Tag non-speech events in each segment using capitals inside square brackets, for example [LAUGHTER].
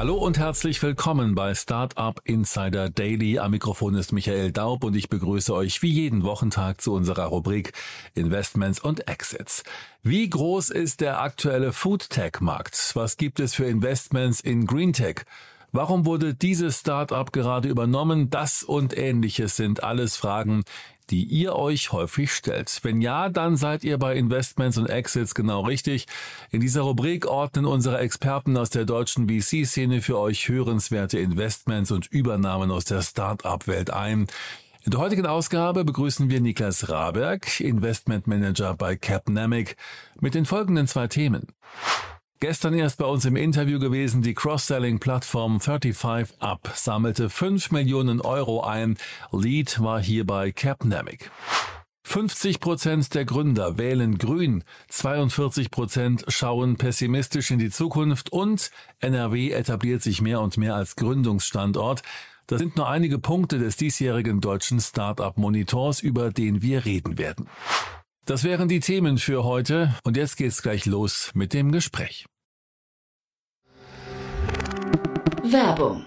Hallo und herzlich willkommen bei Startup Insider Daily. Am Mikrofon ist Michael Daub und ich begrüße euch wie jeden Wochentag zu unserer Rubrik Investments und Exits. Wie groß ist der aktuelle Foodtech-Markt? Was gibt es für Investments in Greentech? Warum wurde dieses Startup gerade übernommen? Das und ähnliches sind alles Fragen, die ihr euch häufig stellt. Wenn ja, dann seid ihr bei Investments und Exits genau richtig. In dieser Rubrik ordnen unsere Experten aus der deutschen VC-Szene für euch hörenswerte Investments und Übernahmen aus der Start-up-Welt ein. In der heutigen Ausgabe begrüßen wir Niklas Raberg, Investmentmanager bei Capnamic, mit den folgenden zwei Themen. Gestern erst bei uns im Interview gewesen, die Cross-Selling-Plattform 35 Up sammelte 5 Millionen Euro ein. Lead war hierbei Capnamic. 50 Prozent der Gründer wählen grün, 42 Prozent schauen pessimistisch in die Zukunft und NRW etabliert sich mehr und mehr als Gründungsstandort. Das sind nur einige Punkte des diesjährigen deutschen Startup-Monitors, über den wir reden werden. Das wären die Themen für heute und jetzt geht's gleich los mit dem Gespräch. Werbung.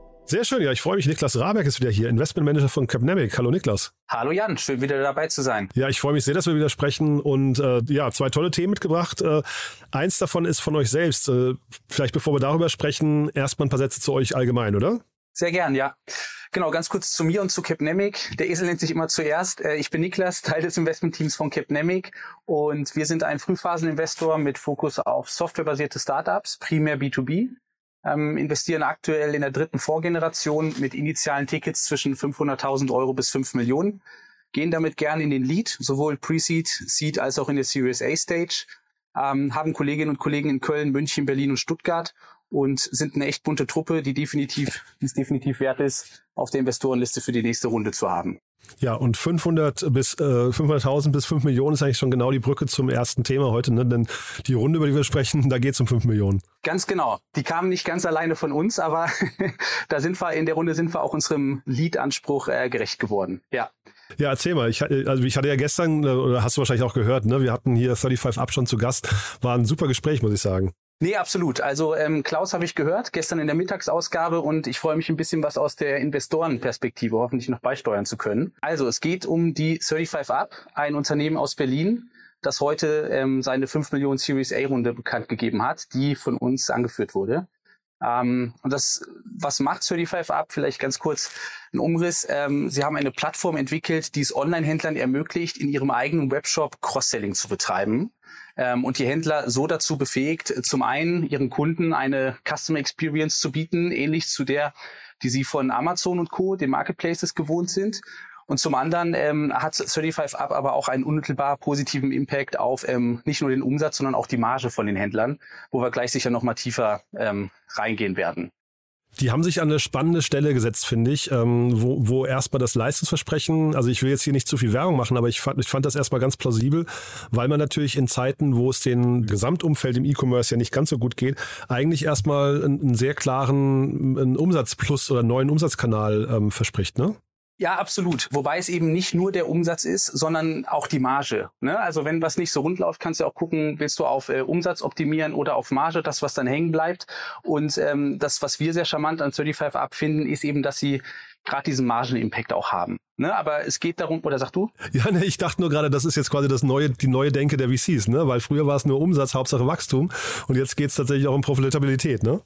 Sehr schön, ja, ich freue mich. Niklas Raberg ist wieder hier, Investmentmanager von Capnamic. Hallo Niklas. Hallo Jan, schön wieder dabei zu sein. Ja, ich freue mich sehr, dass wir wieder sprechen und äh, ja, zwei tolle Themen mitgebracht. Äh, eins davon ist von euch selbst. Äh, vielleicht bevor wir darüber sprechen, erstmal ein paar Sätze zu euch allgemein, oder? Sehr gern, ja. Genau, ganz kurz zu mir und zu Capnemic. Der Esel nennt sich immer zuerst. Äh, ich bin Niklas, Teil des Investmentteams von Capnemic und wir sind ein Frühphaseninvestor mit Fokus auf softwarebasierte Startups, primär B2B ähm, investieren aktuell in der dritten Vorgeneration mit initialen Tickets zwischen 500.000 Euro bis 5 Millionen, gehen damit gern in den Lead, sowohl Pre-Seed, Seed als auch in der Series A Stage, ähm, haben Kolleginnen und Kollegen in Köln, München, Berlin und Stuttgart und sind eine echt bunte Truppe, die definitiv, die es definitiv wert ist, auf der Investorenliste für die nächste Runde zu haben. Ja, und 500 bis äh, 500.000 bis 5 Millionen ist eigentlich schon genau die Brücke zum ersten Thema heute, ne? denn die Runde, über die wir sprechen, da geht es um 5 Millionen. Ganz genau. Die kamen nicht ganz alleine von uns, aber [LAUGHS] da sind wir, in der Runde sind wir auch unserem Lead-Anspruch äh, gerecht geworden. Ja. Ja, erzähl mal. Ich, also ich hatte ja gestern, äh, oder hast du wahrscheinlich auch gehört, ne? wir hatten hier 35 Up schon zu Gast. War ein super Gespräch, muss ich sagen. Nee, absolut. Also ähm, Klaus habe ich gehört gestern in der Mittagsausgabe und ich freue mich ein bisschen was aus der Investorenperspektive hoffentlich noch beisteuern zu können. Also es geht um die 35 Up, ein Unternehmen aus Berlin, das heute ähm, seine 5 Millionen Series A Runde bekannt gegeben hat, die von uns angeführt wurde. Ähm, und das, was macht 35 Up? Vielleicht ganz kurz ein Umriss. Ähm, sie haben eine Plattform entwickelt, die es Online-Händlern ermöglicht, in ihrem eigenen Webshop Cross-Selling zu betreiben ähm, und die Händler so dazu befähigt, zum einen ihren Kunden eine Customer Experience zu bieten, ähnlich zu der, die sie von Amazon und Co., den Marketplaces gewohnt sind. Und zum anderen ähm, hat 35 Up aber auch einen unmittelbar positiven Impact auf ähm, nicht nur den Umsatz, sondern auch die Marge von den Händlern, wo wir gleich sicher noch mal tiefer ähm, reingehen werden. Die haben sich an eine spannende Stelle gesetzt, finde ich, ähm, wo, wo erstmal das Leistungsversprechen, also ich will jetzt hier nicht zu viel Werbung machen, aber ich fand, ich fand das erstmal ganz plausibel, weil man natürlich in Zeiten, wo es den Gesamtumfeld im E-Commerce ja nicht ganz so gut geht, eigentlich erstmal einen, einen sehr klaren einen Umsatzplus oder neuen Umsatzkanal ähm, verspricht, ne? Ja, absolut. Wobei es eben nicht nur der Umsatz ist, sondern auch die Marge. Ne? Also wenn was nicht so rund läuft, kannst du auch gucken, willst du auf äh, Umsatz optimieren oder auf Marge, das, was dann hängen bleibt. Und ähm, das, was wir sehr charmant an 35 abfinden, ist eben, dass sie gerade diesen Margenimpact auch haben. Ne? Aber es geht darum, oder sag du? Ja, ne, ich dachte nur gerade, das ist jetzt quasi das neue, die neue Denke der VCs, ne? Weil früher war es nur Umsatz, Hauptsache Wachstum und jetzt geht es tatsächlich auch um Profitabilität, ne?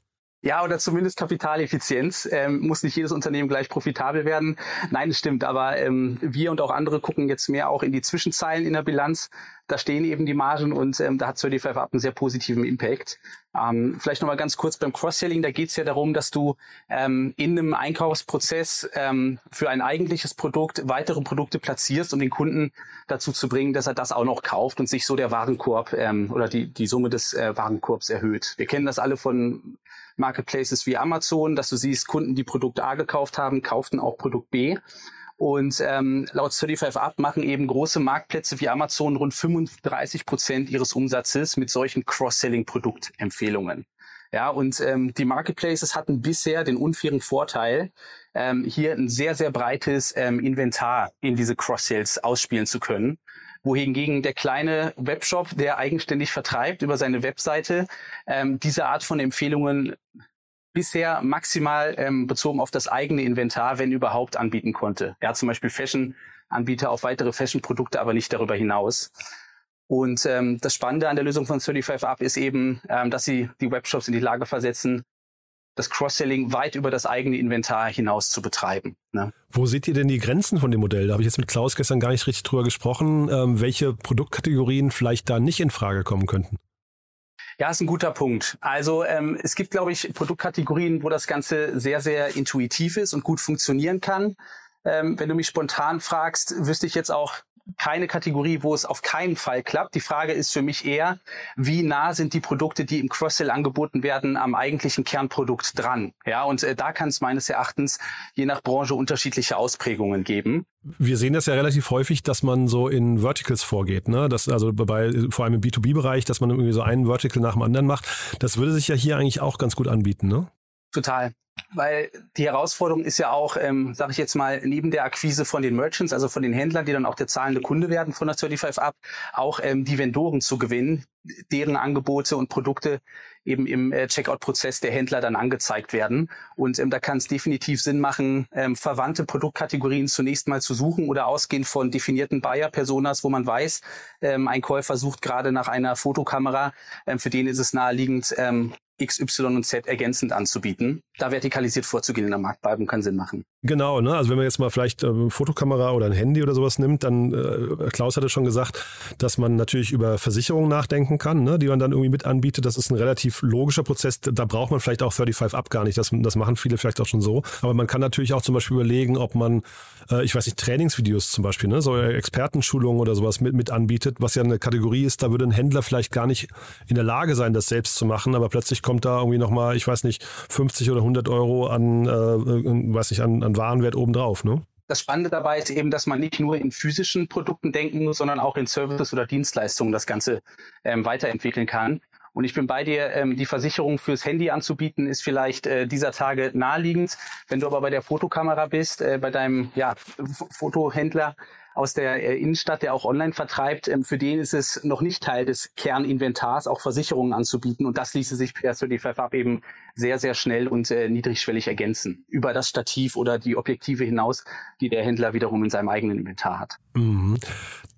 Ja, oder zumindest Kapitaleffizienz. Ähm, muss nicht jedes Unternehmen gleich profitabel werden. Nein, es stimmt. Aber ähm, wir und auch andere gucken jetzt mehr auch in die Zwischenzeilen in der Bilanz. Da stehen eben die Margen und ähm, da hat 35 Up einen sehr positiven Impact. Ähm, vielleicht nochmal ganz kurz beim Cross-Selling. Da geht es ja darum, dass du ähm, in einem Einkaufsprozess ähm, für ein eigentliches Produkt weitere Produkte platzierst, um den Kunden dazu zu bringen, dass er das auch noch kauft und sich so der Warenkorb ähm, oder die, die Summe des äh, Warenkorbs erhöht. Wir kennen das alle von Marketplaces wie Amazon, dass du siehst, Kunden, die Produkt A gekauft haben, kauften auch Produkt B. Und ähm, laut 35 Up machen eben große Marktplätze wie Amazon rund 35 Prozent ihres Umsatzes mit solchen Cross-Selling-Produktempfehlungen. Ja, und ähm, die Marketplaces hatten bisher den unfairen Vorteil, ähm, hier ein sehr, sehr breites ähm, Inventar in diese Cross-Sales ausspielen zu können wohingegen der kleine Webshop, der eigenständig vertreibt über seine Webseite, ähm, diese Art von Empfehlungen bisher maximal ähm, bezogen auf das eigene Inventar, wenn überhaupt, anbieten konnte. Hat zum Beispiel Fashion-Anbieter auf weitere Fashion-Produkte, aber nicht darüber hinaus. Und ähm, das Spannende an der Lösung von 35 Up ist eben, ähm, dass sie die Webshops in die Lage versetzen, das Cross-Selling weit über das eigene Inventar hinaus zu betreiben. Ne? Wo seht ihr denn die Grenzen von dem Modell? Da habe ich jetzt mit Klaus gestern gar nicht richtig drüber gesprochen, ähm, welche Produktkategorien vielleicht da nicht in Frage kommen könnten. Ja, ist ein guter Punkt. Also ähm, es gibt, glaube ich, Produktkategorien, wo das Ganze sehr, sehr intuitiv ist und gut funktionieren kann. Ähm, wenn du mich spontan fragst, wüsste ich jetzt auch keine Kategorie, wo es auf keinen Fall klappt. Die Frage ist für mich eher, wie nah sind die Produkte, die im Cross-Sell angeboten werden, am eigentlichen Kernprodukt dran? Ja, und äh, da kann es meines Erachtens je nach Branche unterschiedliche Ausprägungen geben. Wir sehen das ja relativ häufig, dass man so in Verticals vorgeht, ne? Das also bei vor allem im B2B-Bereich, dass man irgendwie so einen Vertical nach dem anderen macht. Das würde sich ja hier eigentlich auch ganz gut anbieten, ne? Total weil die Herausforderung ist ja auch, ähm, sage ich jetzt mal, neben der Akquise von den Merchants, also von den Händlern, die dann auch der zahlende Kunde werden von der 35 Up, auch ähm, die Vendoren zu gewinnen, deren Angebote und Produkte eben im äh, Checkout-Prozess der Händler dann angezeigt werden. Und ähm, da kann es definitiv Sinn machen, ähm, verwandte Produktkategorien zunächst mal zu suchen oder ausgehend von definierten Buyer-Personas, wo man weiß, ähm, ein Käufer sucht gerade nach einer Fotokamera. Ähm, für den ist es naheliegend, ähm, X, Y und Z ergänzend anzubieten. Da vertikalisiert vorzugehen in der Marktwerbung kann Sinn machen. Genau, ne? also wenn man jetzt mal vielleicht äh, Fotokamera oder ein Handy oder sowas nimmt, dann, äh, Klaus hatte schon gesagt, dass man natürlich über Versicherungen nachdenken kann, ne? die man dann irgendwie mit anbietet. Das ist ein relativ logischer Prozess. Da braucht man vielleicht auch 35 Up gar nicht. Das, das machen viele vielleicht auch schon so. Aber man kann natürlich auch zum Beispiel überlegen, ob man, äh, ich weiß nicht, Trainingsvideos zum Beispiel, ne? so Expertenschulungen oder sowas mit, mit anbietet, was ja eine Kategorie ist, da würde ein Händler vielleicht gar nicht in der Lage sein, das selbst zu machen, aber plötzlich kommt da irgendwie nochmal, ich weiß nicht, 50 oder 100 Euro an, äh, weiß nicht, an, an Warenwert obendrauf, ne? Das Spannende dabei ist eben, dass man nicht nur in physischen Produkten denken muss, sondern auch in Services oder Dienstleistungen das Ganze ähm, weiterentwickeln kann. Und ich bin bei dir, ähm, die Versicherung fürs Handy anzubieten, ist vielleicht äh, dieser Tage naheliegend. Wenn du aber bei der Fotokamera bist, äh, bei deinem ja, Fotohändler, aus der äh, Innenstadt, der auch online vertreibt, ähm, für den ist es noch nicht Teil des Kerninventars, auch Versicherungen anzubieten. Und das ließe sich per 35 Up eben sehr, sehr schnell und äh, niedrigschwellig ergänzen. Über das Stativ oder die Objektive hinaus, die der Händler wiederum in seinem eigenen Inventar hat. Mhm.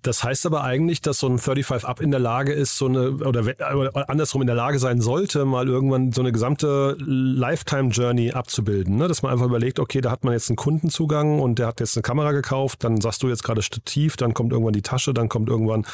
Das heißt aber eigentlich, dass so ein 35 Up in der Lage ist, so eine, oder, oder andersrum in der Lage sein sollte, mal irgendwann so eine gesamte Lifetime Journey abzubilden. Ne? Dass man einfach überlegt, okay, da hat man jetzt einen Kundenzugang und der hat jetzt eine Kamera gekauft, dann sagst du jetzt gerade Stativ, dann kommt irgendwann die Tasche, dann kommt irgendwann,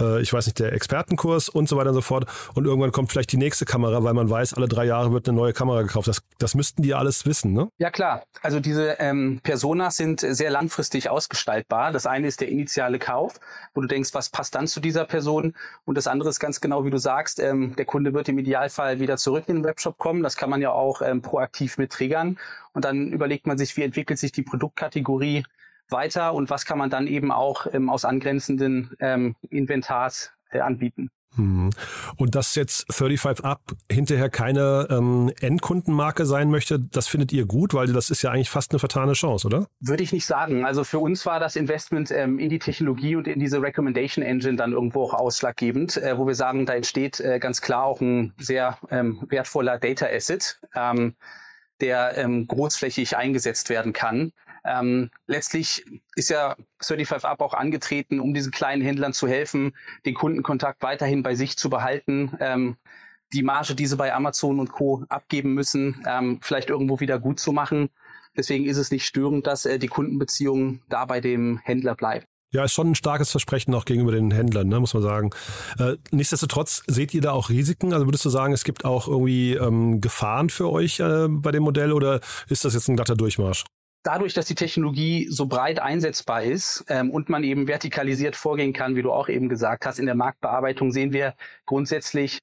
äh, ich weiß nicht, der Expertenkurs und so weiter und so fort. Und irgendwann kommt vielleicht die nächste Kamera, weil man weiß, alle drei Jahre wird eine neue Kamera gekauft. Das, das müssten die alles wissen, ne? Ja, klar. Also diese ähm, Personas sind sehr langfristig ausgestaltbar. Das eine ist der initiale Kauf, wo du denkst, was passt dann zu dieser Person? Und das andere ist ganz genau, wie du sagst, ähm, der Kunde wird im Idealfall wieder zurück in den Webshop kommen. Das kann man ja auch ähm, proaktiv mit triggern. Und dann überlegt man sich, wie entwickelt sich die Produktkategorie weiter und was kann man dann eben auch ähm, aus angrenzenden ähm, Inventars äh, anbieten. Mhm. Und dass jetzt 35 Up hinterher keine ähm, Endkundenmarke sein möchte, das findet ihr gut, weil das ist ja eigentlich fast eine vertane Chance, oder? Würde ich nicht sagen. Also für uns war das Investment ähm, in die Technologie und in diese Recommendation Engine dann irgendwo auch ausschlaggebend, äh, wo wir sagen, da entsteht äh, ganz klar auch ein sehr ähm, wertvoller Data Asset, ähm, der ähm, großflächig eingesetzt werden kann. Ähm, letztlich ist ja 35 Up auch angetreten, um diesen kleinen Händlern zu helfen, den Kundenkontakt weiterhin bei sich zu behalten. Ähm, die Marge, die sie bei Amazon und Co. abgeben müssen, ähm, vielleicht irgendwo wieder gut zu machen. Deswegen ist es nicht störend, dass äh, die Kundenbeziehung da bei dem Händler bleibt. Ja, ist schon ein starkes Versprechen auch gegenüber den Händlern, ne, muss man sagen. Äh, nichtsdestotrotz seht ihr da auch Risiken? Also würdest du sagen, es gibt auch irgendwie ähm, Gefahren für euch äh, bei dem Modell oder ist das jetzt ein glatter Durchmarsch? Dadurch, dass die Technologie so breit einsetzbar ist ähm, und man eben vertikalisiert vorgehen kann, wie du auch eben gesagt hast, in der Marktbearbeitung sehen wir grundsätzlich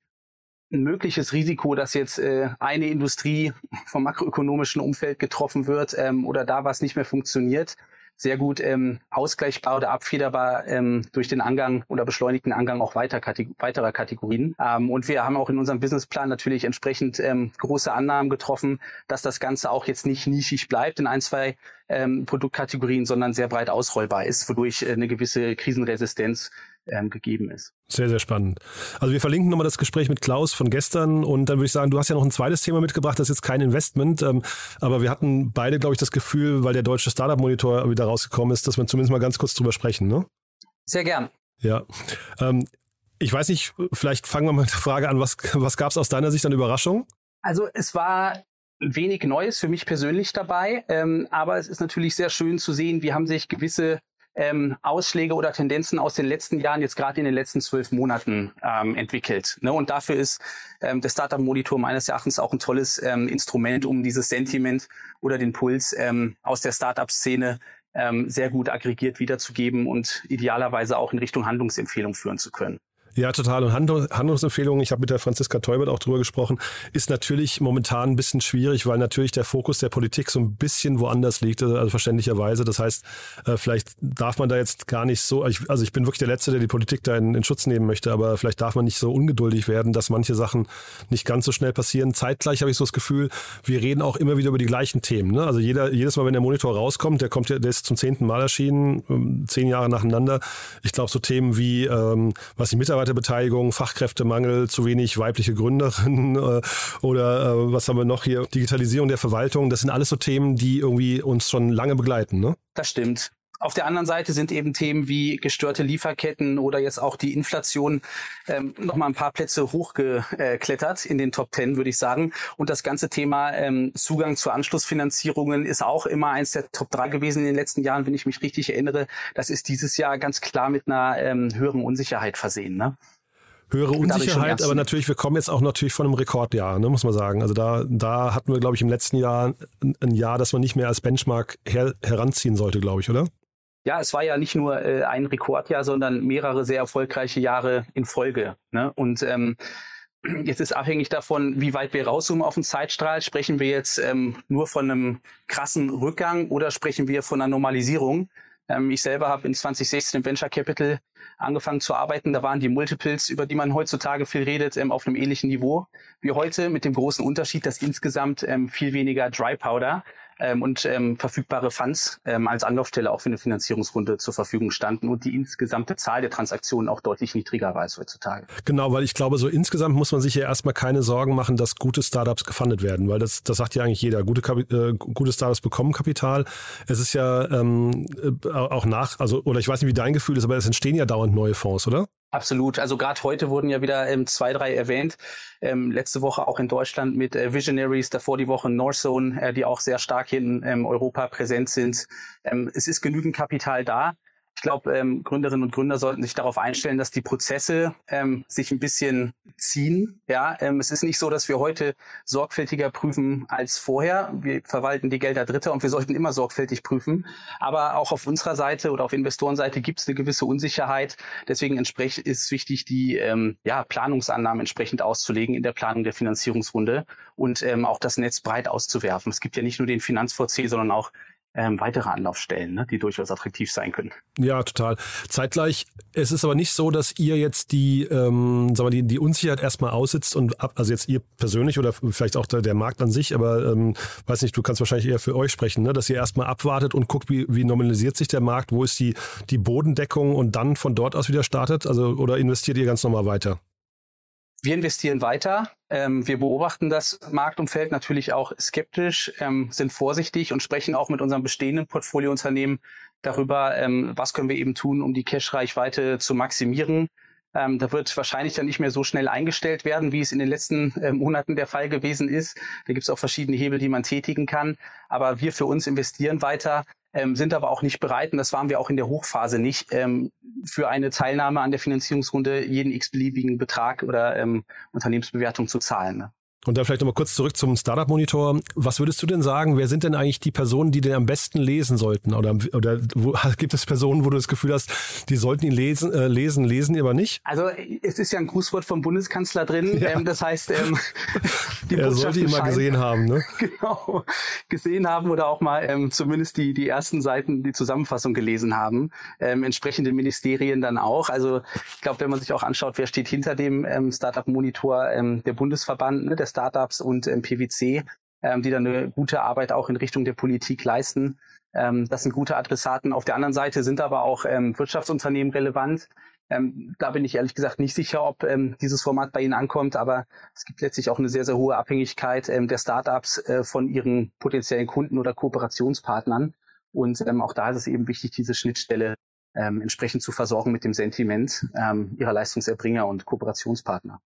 ein mögliches Risiko, dass jetzt äh, eine Industrie vom makroökonomischen Umfeld getroffen wird ähm, oder da was nicht mehr funktioniert sehr gut ähm, ausgleichbar oder abfederbar ähm, durch den Angang oder beschleunigten Angang auch weiter Kategor weiterer Kategorien. Ähm, und wir haben auch in unserem Businessplan natürlich entsprechend ähm, große Annahmen getroffen, dass das Ganze auch jetzt nicht nischig bleibt in ein, zwei ähm, Produktkategorien, sondern sehr breit ausrollbar ist, wodurch äh, eine gewisse Krisenresistenz ähm, gegeben ist. Sehr, sehr spannend. Also wir verlinken nochmal das Gespräch mit Klaus von gestern und dann würde ich sagen, du hast ja noch ein zweites Thema mitgebracht, das ist jetzt kein Investment, ähm, aber wir hatten beide, glaube ich, das Gefühl, weil der deutsche Startup-Monitor wieder rausgekommen ist, dass wir zumindest mal ganz kurz drüber sprechen, ne? Sehr gern. Ja. Ähm, ich weiß nicht, vielleicht fangen wir mal mit der Frage an, was, was gab es aus deiner Sicht an Überraschung? Also es war wenig Neues für mich persönlich dabei, ähm, aber es ist natürlich sehr schön zu sehen, wie haben sich gewisse ähm, Ausschläge oder Tendenzen aus den letzten Jahren jetzt gerade in den letzten zwölf Monaten ähm, entwickelt. Ne? Und dafür ist ähm, der Startup Monitor meines Erachtens auch ein tolles ähm, Instrument, um dieses Sentiment oder den Puls ähm, aus der Startup-Szene ähm, sehr gut aggregiert wiederzugeben und idealerweise auch in Richtung Handlungsempfehlung führen zu können. Ja, total. Und Handlungsempfehlungen, ich habe mit der Franziska Teubert auch drüber gesprochen, ist natürlich momentan ein bisschen schwierig, weil natürlich der Fokus der Politik so ein bisschen woanders liegt, also verständlicherweise. Das heißt, äh, vielleicht darf man da jetzt gar nicht so, also ich bin wirklich der Letzte, der die Politik da in, in Schutz nehmen möchte, aber vielleicht darf man nicht so ungeduldig werden, dass manche Sachen nicht ganz so schnell passieren. Zeitgleich habe ich so das Gefühl, wir reden auch immer wieder über die gleichen Themen. Ne? Also jeder, jedes Mal, wenn der Monitor rauskommt, der kommt ja, der ist zum zehnten Mal erschienen, ähm, zehn Jahre nacheinander. Ich glaube, so Themen wie, ähm, was die Mitarbeiter Mitarbeiterbeteiligung, Fachkräftemangel, zu wenig weibliche Gründerinnen [LAUGHS] äh, oder äh, was haben wir noch hier? Digitalisierung der Verwaltung. Das sind alles so Themen, die irgendwie uns schon lange begleiten. Ne? Das stimmt. Auf der anderen Seite sind eben Themen wie gestörte Lieferketten oder jetzt auch die Inflation ähm, noch mal ein paar Plätze hochgeklettert in den Top Ten, würde ich sagen. Und das ganze Thema ähm, Zugang zu Anschlussfinanzierungen ist auch immer eins der Top 3 gewesen in den letzten Jahren, wenn ich mich richtig erinnere. Das ist dieses Jahr ganz klar mit einer ähm, höheren Unsicherheit versehen. Ne? höhere Unsicherheit, aber natürlich, wir kommen jetzt auch natürlich von einem Rekordjahr, ne, muss man sagen. Also da, da hatten wir, glaube ich, im letzten Jahr ein Jahr, das man nicht mehr als Benchmark her, heranziehen sollte, glaube ich, oder? Ja, es war ja nicht nur äh, ein Rekordjahr, sondern mehrere sehr erfolgreiche Jahre in Folge. Ne? Und ähm, [CLEARS THROAT] jetzt ist abhängig davon, wie weit wir rauszoomen auf den Zeitstrahl. Sprechen wir jetzt ähm, nur von einem krassen Rückgang oder sprechen wir von einer Normalisierung? Ähm, ich selber habe in 2016 im Venture Capital angefangen zu arbeiten. Da waren die Multiples, über die man heutzutage viel redet, ähm, auf einem ähnlichen Niveau wie heute, mit dem großen Unterschied, dass insgesamt ähm, viel weniger Dry Powder ähm, und ähm, verfügbare Funds ähm, als Anlaufstelle auch für eine Finanzierungsrunde zur Verfügung standen und die insgesamte Zahl der Transaktionen auch deutlich niedriger war als heutzutage. Genau, weil ich glaube, so insgesamt muss man sich ja erstmal keine Sorgen machen, dass gute Startups gefundet werden, weil das, das sagt ja eigentlich jeder. Gute, äh, gute Startups bekommen Kapital. Es ist ja ähm, äh, auch nach, also, oder ich weiß nicht, wie dein Gefühl ist, aber es entstehen ja dauernd neue Fonds, oder? Absolut. Also gerade heute wurden ja wieder ähm, zwei, drei erwähnt. Ähm, letzte Woche auch in Deutschland mit äh, Visionaries, davor die Woche Northzone, äh, die auch sehr stark hier in ähm, Europa präsent sind. Ähm, es ist genügend Kapital da. Ich glaube, ähm, Gründerinnen und Gründer sollten sich darauf einstellen, dass die Prozesse ähm, sich ein bisschen ziehen. Ja, ähm, es ist nicht so, dass wir heute sorgfältiger prüfen als vorher. Wir verwalten die Gelder Dritter und wir sollten immer sorgfältig prüfen. Aber auch auf unserer Seite oder auf Investorenseite gibt es eine gewisse Unsicherheit. Deswegen entsprechend ist wichtig, die ähm, ja, Planungsannahmen entsprechend auszulegen in der Planung der Finanzierungsrunde und ähm, auch das Netz breit auszuwerfen. Es gibt ja nicht nur den Finanzvorzieh, sondern auch ähm, weitere Anlaufstellen, ne, die durchaus attraktiv sein können. Ja, total. Zeitgleich, es ist aber nicht so, dass ihr jetzt die, ähm, sagen wir, die, die Unsicherheit erstmal aussitzt und ab, also jetzt ihr persönlich oder vielleicht auch der, der Markt an sich, aber ähm, weiß nicht, du kannst wahrscheinlich eher für euch sprechen, ne, dass ihr erstmal abwartet und guckt, wie, wie normalisiert sich der Markt, wo ist die, die Bodendeckung und dann von dort aus wieder startet? Also oder investiert ihr ganz normal weiter? Wir investieren weiter. Ähm, wir beobachten das Marktumfeld natürlich auch skeptisch, ähm, sind vorsichtig und sprechen auch mit unserem bestehenden Portfoliounternehmen darüber, ähm, was können wir eben tun, um die Cash-Reichweite zu maximieren. Ähm, da wird wahrscheinlich dann nicht mehr so schnell eingestellt werden, wie es in den letzten äh, Monaten der Fall gewesen ist. Da gibt es auch verschiedene Hebel, die man tätigen kann. Aber wir für uns investieren weiter, ähm, sind aber auch nicht bereit, und das waren wir auch in der Hochphase nicht, ähm, für eine Teilnahme an der Finanzierungsrunde jeden x-beliebigen Betrag oder ähm, Unternehmensbewertung zu zahlen. Ne? Und dann vielleicht nochmal kurz zurück zum Startup-Monitor. Was würdest du denn sagen, wer sind denn eigentlich die Personen, die den am besten lesen sollten? Oder, oder wo, [LAUGHS] gibt es Personen, wo du das Gefühl hast, die sollten ihn lesen, äh, lesen, lesen die aber nicht? Also es ist ja ein Grußwort vom Bundeskanzler drin. Ja. Ähm, das heißt, ähm, [LAUGHS] die er sollte ihn mal gesehen haben, ne? [LAUGHS] genau, gesehen haben oder auch mal ähm, zumindest die, die ersten Seiten, die Zusammenfassung gelesen haben. Ähm, entsprechende Ministerien dann auch. Also ich glaube, wenn man sich auch anschaut, wer steht hinter dem ähm, Startup-Monitor, ähm, der Bundesverband, ne, der Startups und ähm, PwC, ähm, die dann eine gute Arbeit auch in Richtung der Politik leisten. Ähm, das sind gute Adressaten. Auf der anderen Seite sind aber auch ähm, Wirtschaftsunternehmen relevant. Ähm, da bin ich ehrlich gesagt nicht sicher, ob ähm, dieses Format bei Ihnen ankommt, aber es gibt letztlich auch eine sehr, sehr hohe Abhängigkeit ähm, der Startups äh, von ihren potenziellen Kunden oder Kooperationspartnern. Und ähm, auch da ist es eben wichtig, diese Schnittstelle ähm, entsprechend zu versorgen mit dem Sentiment ähm, ihrer Leistungserbringer und Kooperationspartner.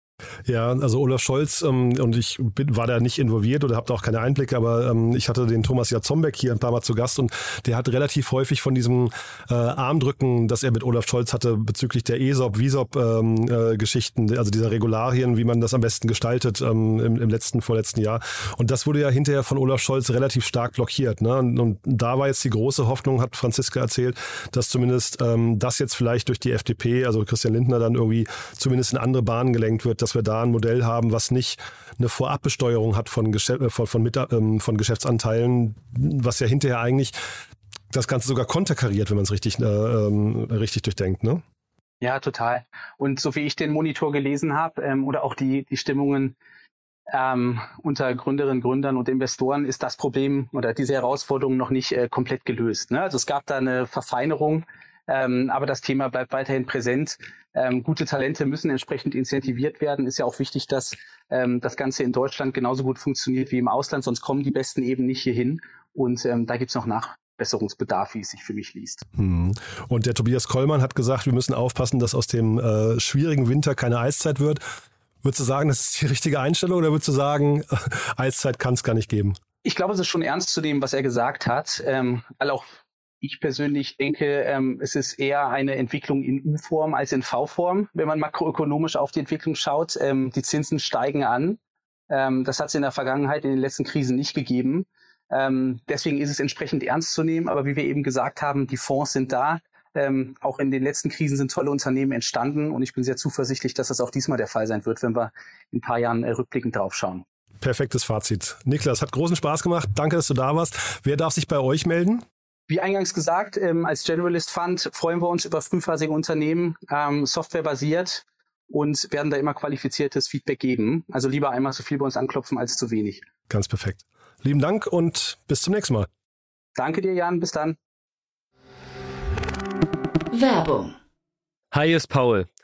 Ja, also Olaf Scholz ähm, und ich bin, war da nicht involviert oder habe da auch keine Einblicke, aber ähm, ich hatte den Thomas Jatzombeck hier ein paar Mal zu Gast und der hat relativ häufig von diesem äh, Armdrücken, das er mit Olaf Scholz hatte bezüglich der ESOP, VISOP ähm, äh, also dieser Regularien, wie man das am besten gestaltet ähm, im, im letzten, vorletzten Jahr. Und das wurde ja hinterher von Olaf Scholz relativ stark blockiert. Ne? Und, und da war jetzt die große Hoffnung, hat Franziska erzählt, dass zumindest ähm, das jetzt vielleicht durch die FDP, also Christian Lindner, dann irgendwie zumindest in andere Bahnen gelenkt wird, dass wir da ein Modell haben, was nicht eine Vorabbesteuerung hat von, Geschäft, äh, von, von, mit, ähm, von Geschäftsanteilen, was ja hinterher eigentlich das Ganze sogar konterkariert, wenn man es richtig, äh, ähm, richtig durchdenkt, ne? Ja, total. Und so wie ich den Monitor gelesen habe ähm, oder auch die, die Stimmungen ähm, unter Gründerinnen, Gründern und Investoren ist das Problem oder diese Herausforderung noch nicht äh, komplett gelöst. Ne? Also es gab da eine Verfeinerung ähm, aber das Thema bleibt weiterhin präsent. Ähm, gute Talente müssen entsprechend incentiviert werden. Ist ja auch wichtig, dass ähm, das Ganze in Deutschland genauso gut funktioniert wie im Ausland, sonst kommen die Besten eben nicht hierhin. Und ähm, da gibt's noch Nachbesserungsbedarf, wie es sich für mich liest. Hm. Und der Tobias Kollmann hat gesagt, wir müssen aufpassen, dass aus dem äh, schwierigen Winter keine Eiszeit wird. Würdest du sagen, das ist die richtige Einstellung oder würdest du sagen, [LAUGHS] Eiszeit kann es gar nicht geben? Ich glaube, es ist schon ernst zu nehmen, was er gesagt hat, ähm, auch ich persönlich denke, ähm, es ist eher eine Entwicklung in U-Form als in V-Form, wenn man makroökonomisch auf die Entwicklung schaut. Ähm, die Zinsen steigen an. Ähm, das hat es in der Vergangenheit in den letzten Krisen nicht gegeben. Ähm, deswegen ist es entsprechend ernst zu nehmen. Aber wie wir eben gesagt haben, die Fonds sind da. Ähm, auch in den letzten Krisen sind tolle Unternehmen entstanden und ich bin sehr zuversichtlich, dass das auch diesmal der Fall sein wird, wenn wir in ein paar Jahren äh, rückblickend drauf schauen. Perfektes Fazit. Niklas, hat großen Spaß gemacht. Danke, dass du da warst. Wer darf sich bei euch melden? Wie eingangs gesagt, ähm, als Generalist Fund freuen wir uns über frühphasige Unternehmen, ähm, softwarebasiert und werden da immer qualifiziertes Feedback geben. Also lieber einmal so viel bei uns anklopfen als zu wenig. Ganz perfekt. Lieben Dank und bis zum nächsten Mal. Danke dir, Jan. Bis dann. Werbung. Hi, ist Paul.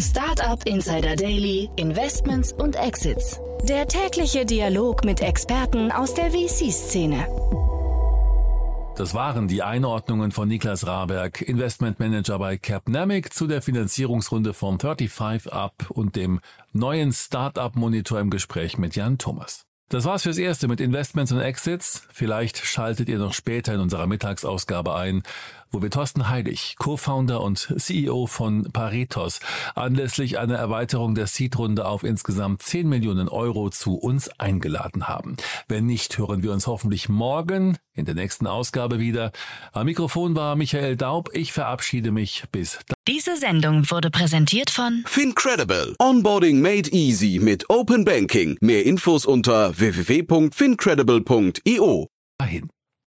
Startup Insider Daily, Investments und Exits. Der tägliche Dialog mit Experten aus der VC-Szene. Das waren die Einordnungen von Niklas Raberg, Investmentmanager bei Capnamic zu der Finanzierungsrunde von 35 Up und dem neuen Startup Monitor im Gespräch mit Jan Thomas. Das war's fürs Erste mit Investments und Exits. Vielleicht schaltet ihr noch später in unserer Mittagsausgabe ein, wo wir Thorsten Heilig, Co-Founder und CEO von Paritos, anlässlich einer Erweiterung der Seed-Runde auf insgesamt 10 Millionen Euro zu uns eingeladen haben. Wenn nicht, hören wir uns hoffentlich morgen in der nächsten Ausgabe wieder. Am Mikrofon war Michael Daub. Ich verabschiede mich. Bis dann. Diese Sendung wurde präsentiert von Fincredible. Onboarding made easy mit Open Banking. Mehr Infos unter www.fincredible.io.